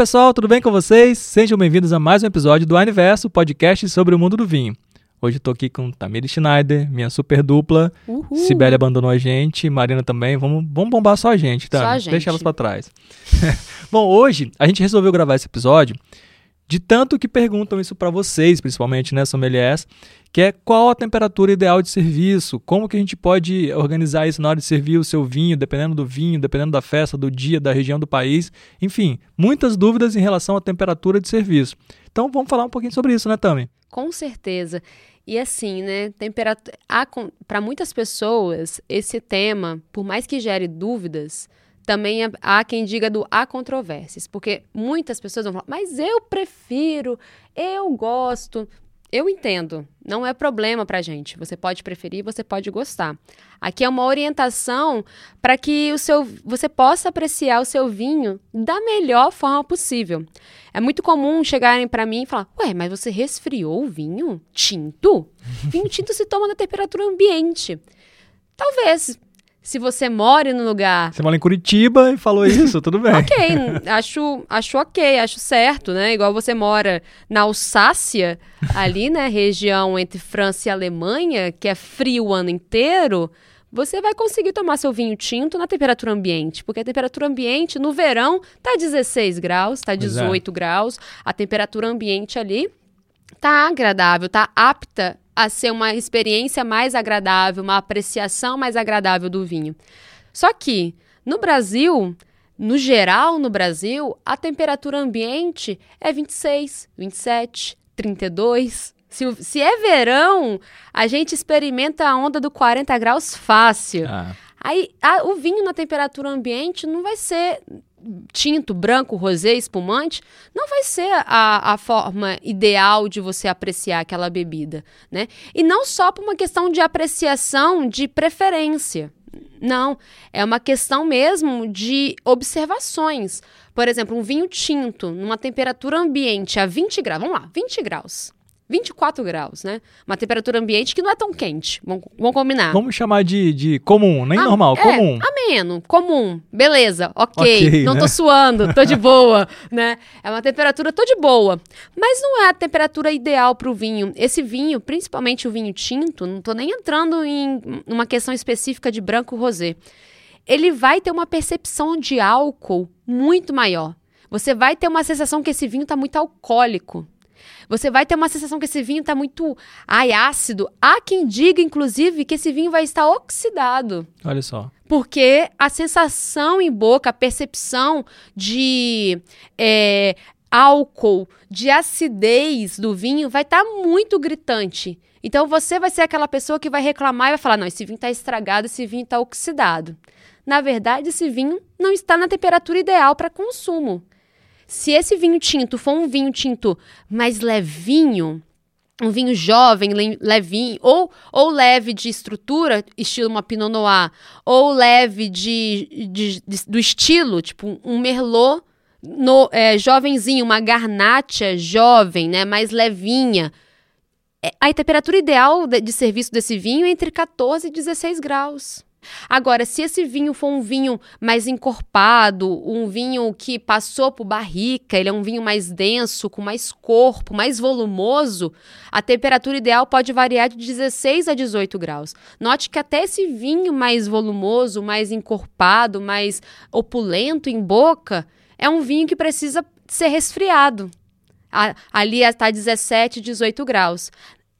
pessoal, tudo bem com vocês? Sejam bem-vindos a mais um episódio do Aniverso, podcast sobre o mundo do vinho. Hoje eu tô aqui com Tamir Schneider, minha super dupla. Uhul. Sibeli abandonou a gente, Marina também. Vamos, vamos bombar só a gente, tá? Só a gente. Deixa elas pra trás. Bom, hoje a gente resolveu gravar esse episódio de tanto que perguntam isso para vocês, principalmente, né, sommeliers, que é qual a temperatura ideal de serviço, como que a gente pode organizar isso na hora de servir o seu vinho, dependendo do vinho, dependendo da festa, do dia, da região do país, enfim, muitas dúvidas em relação à temperatura de serviço. Então vamos falar um pouquinho sobre isso, né, Tami? Com certeza. E assim, né, temperatura. Para muitas pessoas, esse tema, por mais que gere dúvidas, também há quem diga do há controvérsias, porque muitas pessoas vão falar, mas eu prefiro, eu gosto. Eu entendo, não é problema pra gente. Você pode preferir, você pode gostar. Aqui é uma orientação para que o seu, você possa apreciar o seu vinho da melhor forma possível. É muito comum chegarem para mim e falar: "Ué, mas você resfriou o vinho tinto? vinho tinto se toma na temperatura ambiente". Talvez se você mora no lugar. Você mora em Curitiba e falou isso, tudo bem. ok, acho, acho ok, acho certo, né? Igual você mora na Alsácia, ali, né? Região entre França e Alemanha, que é frio o ano inteiro. Você vai conseguir tomar seu vinho tinto na temperatura ambiente, porque a temperatura ambiente no verão tá 16 graus, tá 18 é. graus. A temperatura ambiente ali tá agradável, tá apta a ser uma experiência mais agradável, uma apreciação mais agradável do vinho. Só que no Brasil, no geral, no Brasil, a temperatura ambiente é 26, 27, 32. Se, se é verão, a gente experimenta a onda do 40 graus fácil. Ah. Aí a, o vinho na temperatura ambiente não vai ser tinto, branco, rosé, espumante, não vai ser a, a forma ideal de você apreciar aquela bebida, né? E não só por uma questão de apreciação de preferência. Não, é uma questão mesmo de observações. Por exemplo, um vinho tinto numa temperatura ambiente a 20 graus, vamos lá, 20 graus. 24 graus, né? Uma temperatura ambiente que não é tão quente. Vamos, vamos combinar. Vamos chamar de, de comum, nem ah, normal, é, comum. Ameno, comum. Beleza, ok. okay não né? tô suando, tô de boa, né? É uma temperatura, tô de boa. Mas não é a temperatura ideal para o vinho. Esse vinho, principalmente o vinho tinto, não tô nem entrando em uma questão específica de branco rosé. Ele vai ter uma percepção de álcool muito maior. Você vai ter uma sensação que esse vinho está muito alcoólico. Você vai ter uma sensação que esse vinho está muito ai, ácido. Há quem diga, inclusive, que esse vinho vai estar oxidado. Olha só. Porque a sensação em boca, a percepção de é, álcool, de acidez do vinho vai estar tá muito gritante. Então você vai ser aquela pessoa que vai reclamar e vai falar: não, esse vinho está estragado, esse vinho está oxidado. Na verdade, esse vinho não está na temperatura ideal para consumo. Se esse vinho tinto for um vinho tinto mais levinho, um vinho jovem, levinho, ou, ou leve de estrutura, estilo uma Pinot Noir, ou leve de, de, de do estilo, tipo um Merlot no, é, jovenzinho, uma Garnacha jovem, né, mais levinha. É, a temperatura ideal de, de serviço desse vinho é entre 14 e 16 graus. Agora, se esse vinho for um vinho mais encorpado, um vinho que passou por barrica, ele é um vinho mais denso, com mais corpo, mais volumoso, a temperatura ideal pode variar de 16 a 18 graus. Note que até esse vinho mais volumoso, mais encorpado, mais opulento em boca, é um vinho que precisa ser resfriado. Ali está 17, 18 graus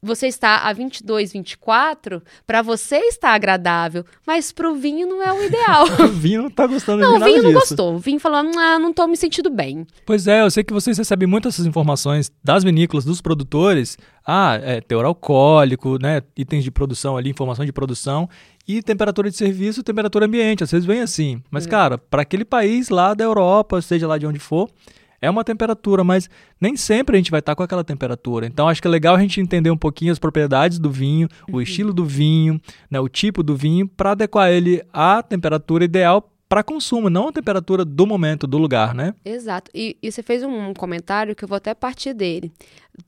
você está a 22, 24, para você está agradável, mas para o vinho não é o ideal. o vinho não está gostando não, de nada Não, o vinho não gostou. O vinho falou, ah, não estou me sentindo bem. Pois é, eu sei que vocês recebem muitas essas informações das vinícolas, dos produtores. Ah, é, teor alcoólico, né, itens de produção ali, informação de produção e temperatura de serviço, temperatura ambiente. Às vezes vem assim. Mas, hum. cara, para aquele país lá da Europa, seja lá de onde for, é uma temperatura, mas nem sempre a gente vai estar com aquela temperatura. Então acho que é legal a gente entender um pouquinho as propriedades do vinho, uhum. o estilo do vinho, né, o tipo do vinho, para adequar ele à temperatura ideal para consumo, não a temperatura do momento, do lugar, né? Exato. E, e você fez um comentário que eu vou até partir dele,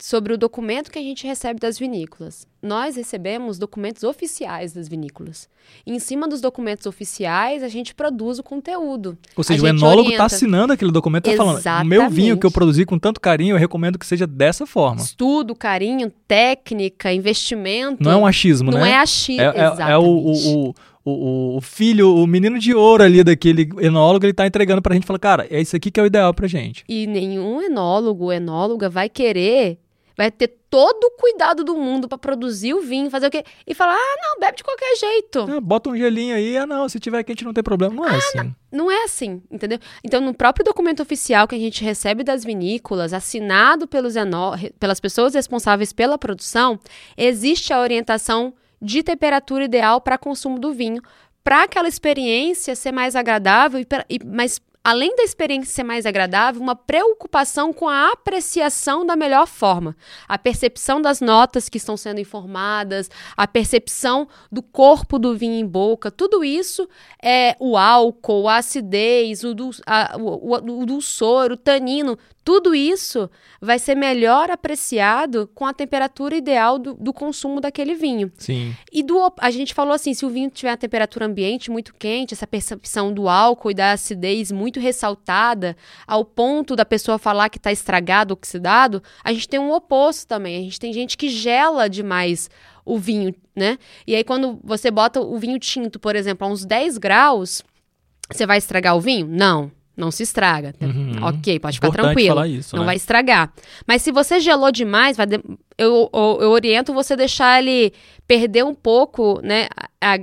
sobre o documento que a gente recebe das vinícolas. Nós recebemos documentos oficiais das vinícolas. E em cima dos documentos oficiais, a gente produz o conteúdo. Ou seja, o enólogo está assinando aquele documento, está falando, o meu vinho que eu produzi com tanto carinho, eu recomendo que seja dessa forma. Estudo, carinho, técnica, investimento. Não é um achismo, Não né? é achismo. É, é- é o, o, o, o, o filho, o menino de ouro ali daquele enólogo, ele tá entregando pra gente e fala, cara, é isso aqui que é o ideal pra gente. E nenhum enólogo, enóloga vai querer, vai ter todo o cuidado do mundo para produzir o vinho, fazer o quê? E falar, ah, não, bebe de qualquer jeito. Ah, bota um gelinho aí, ah não, se tiver quente não tem problema. Não é assim. Não é assim, entendeu? Então, no próprio documento oficial que a gente recebe das vinícolas, assinado pelos pelas pessoas responsáveis pela produção, existe a orientação de temperatura ideal para consumo do vinho, para aquela experiência ser mais agradável, e pra- e- mas além da experiência ser mais agradável, uma preocupação com a apreciação da melhor forma. A percepção das notas que estão sendo informadas, a percepção do corpo do vinho em boca, tudo isso é o álcool, a acidez, o, dul- a- o, o, o dulçor, o tanino, tudo isso vai ser melhor apreciado com a temperatura ideal do, do consumo daquele vinho. Sim. E do, a gente falou assim, se o vinho tiver a temperatura ambiente muito quente, essa percepção do álcool e da acidez muito ressaltada, ao ponto da pessoa falar que está estragado, oxidado, a gente tem um oposto também. A gente tem gente que gela demais o vinho, né? E aí quando você bota o vinho tinto, por exemplo, a uns 10 graus, você vai estragar o vinho? Não. Não se estraga. Uhum. Ok, pode ficar Importante tranquilo. isso, não né? vai estragar. Mas se você gelou demais, vai de- eu, eu, eu oriento você deixar ele perder um pouco, né? a- a-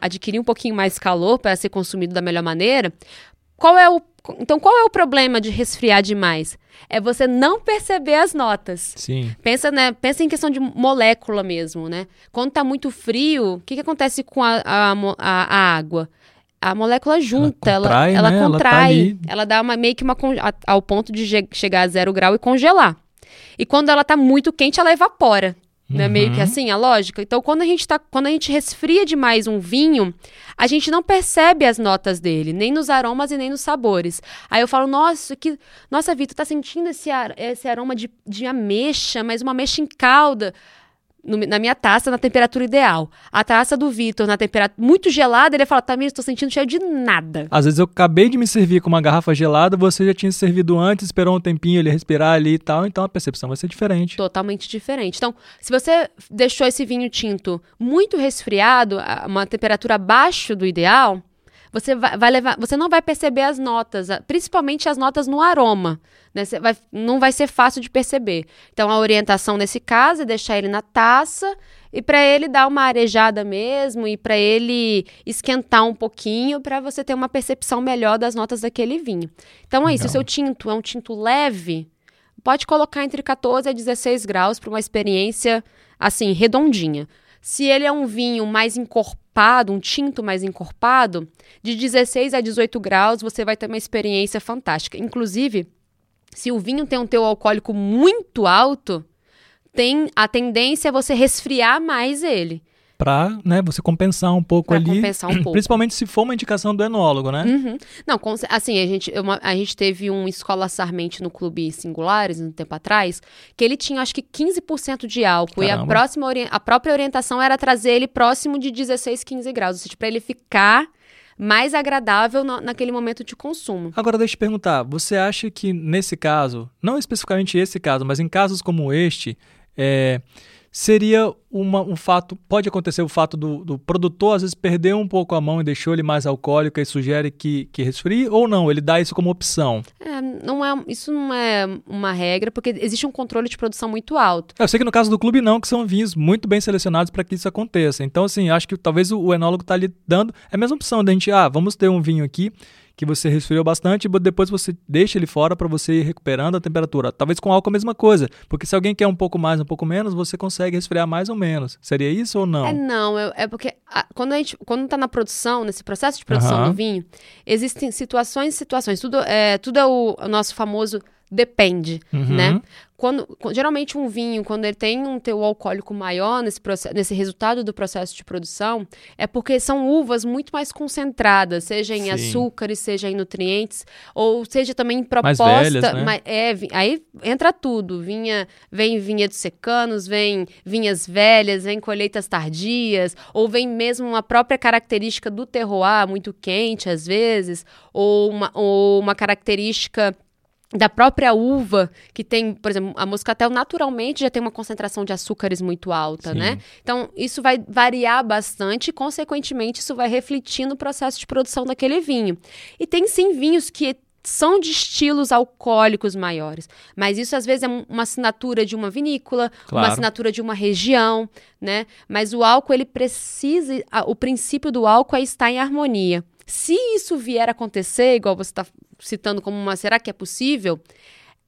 adquirir um pouquinho mais calor para ser consumido da melhor maneira. Qual é o então qual é o problema de resfriar demais? É você não perceber as notas. Sim. Pensa, né, pensa em questão de molécula mesmo, né? Quando tá muito frio, o que, que acontece com a, a, a- água? A molécula junta, ela, contrai, ela né? Ela tá contrai, ali. ela dá uma, meio que uma ao ponto de chegar a zero grau e congelar. E quando ela tá muito quente, ela evapora. Né? Meio que Uhum. assim a lógica. Então, quando a gente tá, quando a gente resfria demais um vinho, a gente não percebe as notas dele, nem nos aromas e nem nos sabores. Aí eu falo, nossa, que, nossa, Vitor, tá sentindo esse, ar- esse aroma de, de ameixa, mas uma ameixa em calda. No- na minha taça, na temperatura ideal. A taça do Vitor, na temperatura muito gelada, ele fala, Tamir, estou sentindo cheio de nada. Às vezes eu acabei de me servir com uma garrafa gelada, você já tinha se servido antes, esperou um tempinho ele respirar ali e tal, então a percepção vai ser diferente. Totalmente diferente. Então, se você deixou esse vinho tinto muito resfriado, a uma temperatura abaixo do ideal, você vai, vai levar, você não vai perceber as notas, principalmente as notas no aroma. Né? Vai- não vai ser fácil de perceber. Então, a orientação nesse caso é deixar ele na taça e para ele dar uma arejada mesmo e para ele esquentar um pouquinho para você ter uma percepção melhor das notas daquele vinho. Então é isso. Se o seu tinto é um tinto leve, pode colocar entre 14 a 16 graus para uma experiência assim redondinha. Se ele é um vinho mais encorpado, um tinto mais encorpado, de 16 a 18 graus você vai ter uma experiência fantástica. Inclusive, se o vinho tem um teor alcoólico muito alto, tem a tendência é você resfriar mais ele, Pra, né, você compensar um pouco para ali. compensar um pouco. Principalmente se for uma indicação do enólogo, né? Uhum. Não, assim, a gente, uma- a gente teve um Escola Sarmente no Clube Singulares, um tempo atrás, que ele tinha acho que 15% de álcool. E a, Caramba. próxima, a própria orientação era trazer ele próximo de 16, 15 graus. Ou seja, para ele ficar mais agradável no- naquele momento de consumo. Agora deixa eu te perguntar, você acha que nesse caso, não especificamente esse caso, mas em casos como este, é, seria uma- um fato, pode acontecer o fato do, do produtor às vezes perder um pouco a mão e deixou ele mais alcoólico e sugere que, que resfrie, ou não, ele dá isso como opção? É, não é, isso não é uma regra, porque existe um controle de produção muito alto. Eu sei que no caso do clube não, que são vinhos muito bem selecionados para que isso aconteça. Então, assim, acho que talvez o, o enólogo está lhe dando é a mesma opção da gente, ah, vamos ter um vinho aqui que você resfriou bastante, e depois você deixa ele fora para você ir recuperando a temperatura. Talvez com álcool a mesma coisa, porque se alguém quer um pouco mais, um pouco menos, você consegue resfriar mais ou menos. Seria isso ou não? É não, é, é porque a- quando a gente quando tá na produção, nesse processo de produção Aham. do vinho, existem situações e situações. Tudo é, tudo é o, o nosso famoso depende, Uhum. né? Quando, qu- geralmente um vinho, quando ele tem um teor alcoólico maior nesse, processo, nesse resultado do processo de produção, é porque são uvas muito mais concentradas, seja em Sim. açúcares, seja em nutrientes, ou seja também em Mais proposta. velhas, né? ma- é, aí entra tudo. Vinha, vem vinhedos secanos, vem vinhas velhas, vem colheitas tardias, ou vem mesmo uma própria característica do terroir, muito quente às vezes, ou uma, ou uma característica da própria uva, que tem, por exemplo, a moscatel naturalmente já tem uma concentração de açúcares muito alta, Sim. né? Então, isso vai variar bastante e, consequentemente, isso vai refletir no processo de produção daquele vinho. E tem, sim, vinhos que são de estilos alcoólicos maiores, mas isso às vezes é um- uma assinatura de uma vinícola, Claro. uma assinatura de uma região, né? Mas o álcool ele precisa, o princípio do álcool é estar em harmonia. Se isso vier a acontecer, igual você está citando como uma, será que é possível?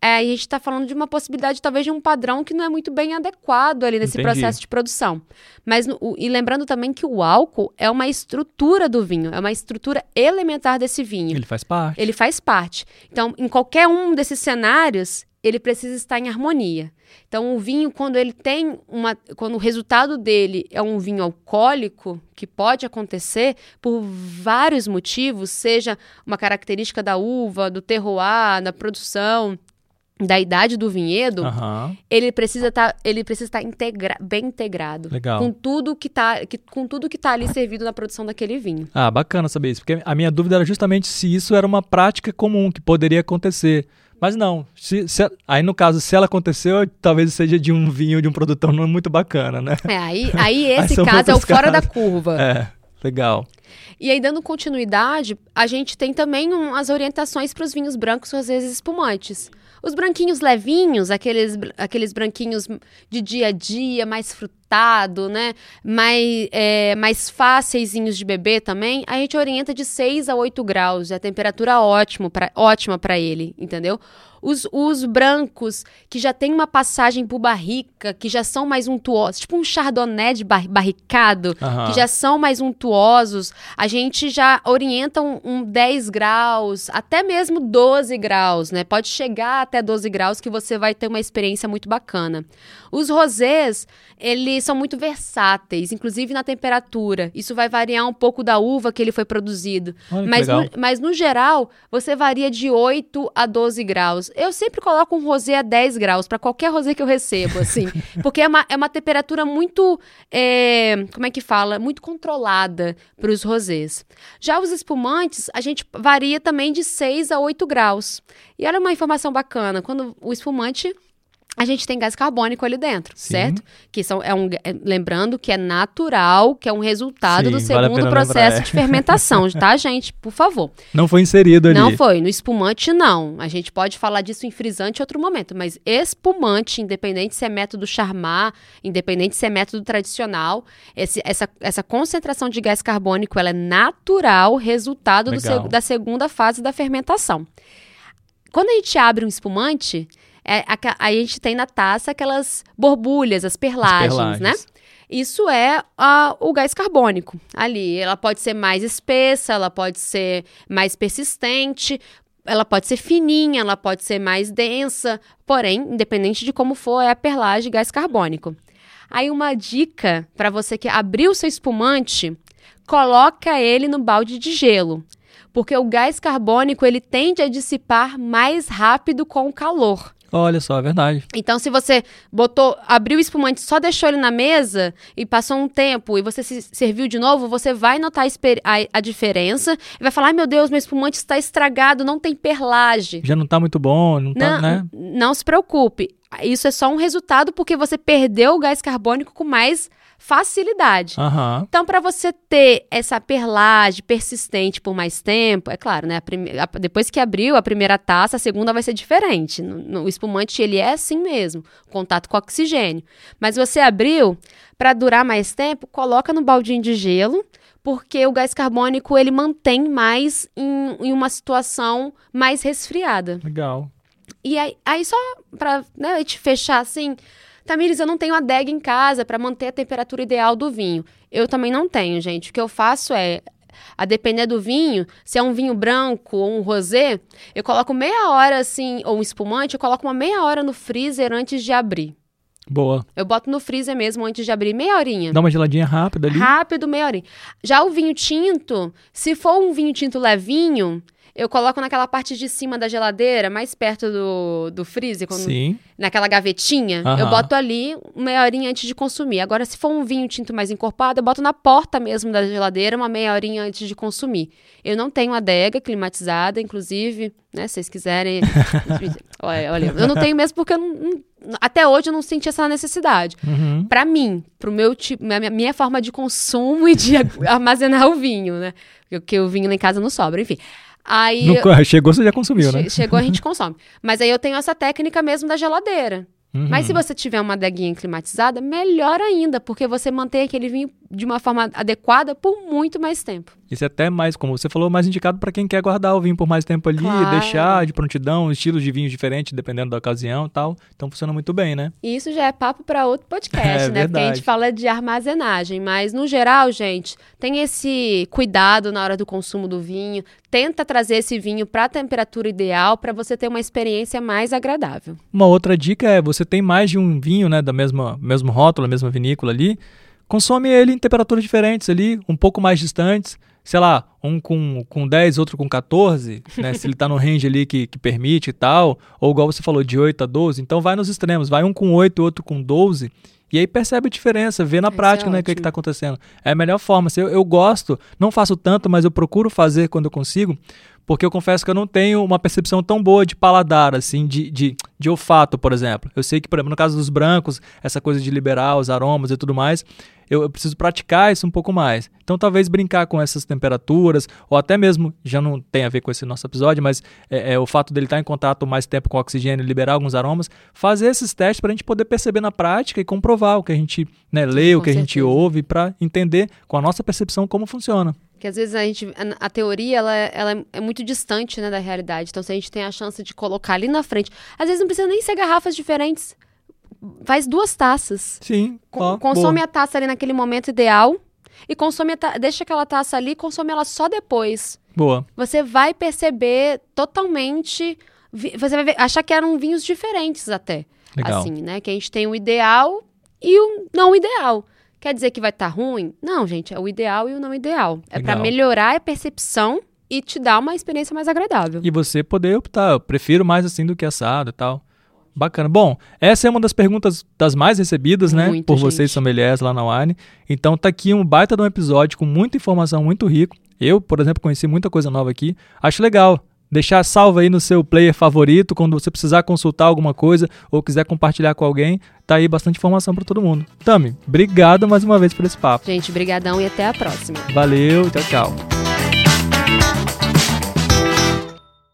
É, a gente está falando de uma possibilidade, talvez, de um padrão que não é muito bem adequado ali nesse Entendi. processo de produção. Mas, o- e lembrando também que o álcool é uma estrutura do vinho, é uma estrutura elementar desse vinho. Ele faz parte. Ele faz parte. Então, em qualquer um desses cenários, ele precisa estar em harmonia. Então, o vinho, quando ele tem uma. Quando o resultado dele é um vinho alcoólico, que pode acontecer por vários motivos, seja uma característica da uva, do terroir, da produção, da idade do vinhedo, Aham. ele precisa estar, ele precisa estar integra- bem integrado. Legal. Com tudo que tá, que, com tudo que tá ali servido na produção daquele vinho. Ah, bacana saber isso. Porque a minha dúvida era justamente se isso era uma prática comum que poderia acontecer. Mas não. Se, se- aí, no caso, se ela aconteceu, talvez seja de um vinho de um produtor não muito bacana, né? É, aí, aí esse são caso é o fora da curva. É, legal. E aí, dando continuidade, a gente tem também um- as orientações para os vinhos brancos, às vezes espumantes. Os branquinhos levinhos, aqueles, aqueles branquinhos de dia a dia, mais né? Mais, é, mais fáceisinhos de beber também, a gente orienta de 6 a 8 graus. É a temperatura ótimo pra, ótima para ele, entendeu? Os, os brancos, que já tem uma passagem por barrica, que já são mais untuosos, tipo um chardonnay de bar- barricado, Aham. que já são mais untuosos, a gente já orienta um, um 10 graus, até mesmo 12 graus, né? Pode chegar até 12 graus que você vai ter uma experiência muito bacana. Os rosés, eles são muito versáteis, inclusive na temperatura. Isso vai variar um pouco da uva que ele foi produzido. Olha Mas no, mas no geral, você varia de 8 a 12 graus. Eu sempre coloco um rosé a 10 graus para qualquer rosé que eu recebo, assim. porque é uma, é uma temperatura muito. é, como é que fala? Muito controlada para os rosés. Já os espumantes, a gente varia também de 6 a 8 graus. E olha uma informação bacana: quando o espumante. A gente tem gás carbônico ali dentro, Sim. certo? Que são, é um, é- lembrando que é natural, que é um resultado Sim, do vale segundo pena processo lembrar, é. de fermentação, tá, gente? Por favor. Não foi inserido ali. Não foi. No espumante, não. A gente pode falar disso em frisante em outro momento. Mas espumante, independente se é método Charmat, independente se é método tradicional, esse- essa, essa concentração de gás carbônico ela é natural, resultado do da segunda fase da fermentação. Quando a gente abre um espumante, é, a, a gente tem na taça aquelas borbulhas, as As perlagens, né? perlagens. Isso é ah, o gás carbônico ali. Ela pode ser mais espessa, ela pode ser mais persistente, ela pode ser fininha, ela pode ser mais densa, porém, independente de como for, é a perlagem gás carbônico. Aí uma dica para você que abriu seu espumante, coloca ele no balde de gelo, porque o gás carbônico ele tende a dissipar mais rápido com o calor. Olha só, é verdade. Então, se você botou, abriu o espumante, só deixou ele na mesa e passou um tempo e você se serviu de novo, você vai notar a, a- diferença e vai falar: ai meu Deus, meu espumante está estragado, não tem perlagem. Já não tá muito bom, não tá, Não, né? não se preocupe. Isso é só um resultado porque você perdeu o gás carbônico com mais facilidade. Aham. Então, para você ter essa perlagem persistente por mais tempo, é claro, né? prime- depois que abriu a primeira taça, a segunda vai ser diferente. O espumante, ele é assim mesmo, contato com oxigênio. Mas você abriu, para durar mais tempo, coloca no baldinho de gelo, porque o gás carbônico, ele mantém mais em, em uma situação mais resfriada. Legal. E aí, aí só pra né, gente fechar assim, Tamires, eu não tenho adega em casa para manter a temperatura ideal do vinho. Eu também não tenho, gente. O que eu faço é a depender do vinho, se é um vinho branco ou um rosé, eu coloco meia hora assim, ou um espumante, eu coloco uma meia hora no freezer antes de abrir. Boa. Eu boto no freezer mesmo antes de abrir, meia horinha. Dá uma geladinha rápida ali. Rápido, meia horinha. Já o vinho tinto, se for um vinho tinto levinho, eu coloco naquela parte de cima da geladeira, mais perto do, do freezer, quando, Sim. naquela gavetinha. Eu boto ali meia horinha antes de consumir. Agora, se for um vinho tinto mais encorpado, eu boto na porta mesmo da geladeira, uma meia horinha antes de consumir. Eu não tenho adega climatizada, inclusive, né? Se vocês quiserem. olha, olha, eu não tenho mesmo porque eu não- até hoje eu não senti essa necessidade. Uhum. Pra mim, pro meu tipo, minha, minha forma de consumo e de armazenar o vinho, né? Porque o vinho lá em casa não sobra, enfim. Aí Chegou, você já consumiu, né? che- chegou a gente consome. Mas aí eu tenho essa técnica mesmo da geladeira. Uhum. Mas se você tiver uma adeguinha climatizada, melhor ainda, porque você mantém aquele vinho de uma forma adequada por muito mais tempo. Isso é até mais, como você falou, mais indicado para quem quer guardar o vinho por mais tempo ali, Claro. deixar de prontidão, estilos de vinhos diferentes, dependendo da ocasião e tal. Então funciona muito bem, né? E isso já é papo para outro podcast, É né? Porque a verdade. gente fala de armazenagem, mas no geral, gente, tem esse cuidado na hora do consumo do vinho. Tenta trazer esse vinho para a temperatura ideal para você ter uma experiência mais agradável. Uma outra dica é, você tem mais de um vinho, né, da mesma mesmo rótulo, mesma vinícola ali, consome ele em temperaturas diferentes ali, um pouco mais distantes, sei lá, um com, com 10, outro com 14, né, se ele tá no range ali que, que permite e tal, ou igual você falou, de 8 a 12, então vai nos extremos, vai um com 8, outro com 12, e aí percebe a diferença, vê na Isso é prática, né, o que, é que ótimo. tá acontecendo. É a melhor forma. Se eu, eu gosto, não faço tanto, mas eu procuro fazer quando eu consigo, porque eu confesso que eu não tenho uma percepção tão boa de paladar, assim, de, de, de olfato, por exemplo. Eu sei que, por exemplo, no caso dos brancos, essa coisa de liberar os aromas e tudo mais, eu, eu preciso praticar isso um pouco mais. Então, talvez brincar com essas temperaturas, ou até mesmo, já não tem a ver com esse nosso episódio, mas é, é, o fato dele estar em contato mais tempo com o oxigênio e liberar alguns aromas, fazer esses testes para a gente poder perceber na prática e comprovar o que a gente né, lê, o com que a gente certeza. ouve, para entender com a nossa percepção como funciona. Porque às vezes a gente. A, a teoria ela, é- ela é- é muito distante né, da realidade. Então, se a gente tem a chance de colocar ali na frente. Às vezes não precisa nem ser garrafas diferentes. Faz duas taças. Sim. Ó, consome boa. a taça ali naquele momento ideal. E consome a ta- deixa aquela taça ali e consome ela só depois. Boa. Você vai perceber totalmente. Você vai ver- achar que eram vinhos diferentes até. Legal. Assim, né? Que a gente tem o ideal e o não ideal. Quer dizer que vai estar ruim? Não, gente, é o ideal e o não ideal. É para melhorar a percepção e te dar uma experiência mais agradável. E você poder optar, eu prefiro mais assim do que assado e tal. Bacana. Bom, essa é uma das perguntas das mais recebidas, né? Muito, por gente. vocês sommeliers lá na Wine. Então tá aqui um baita de um episódio com muita informação, muito rico. Eu, por exemplo, conheci muita coisa nova aqui. Acho legal. Deixar salvo aí no seu player favorito quando você precisar consultar alguma coisa ou quiser compartilhar com alguém. Tá aí bastante informação para todo mundo. Tami, obrigado mais uma vez por esse papo. Gente, brigadão e até a próxima. Valeu, tchau, tchau.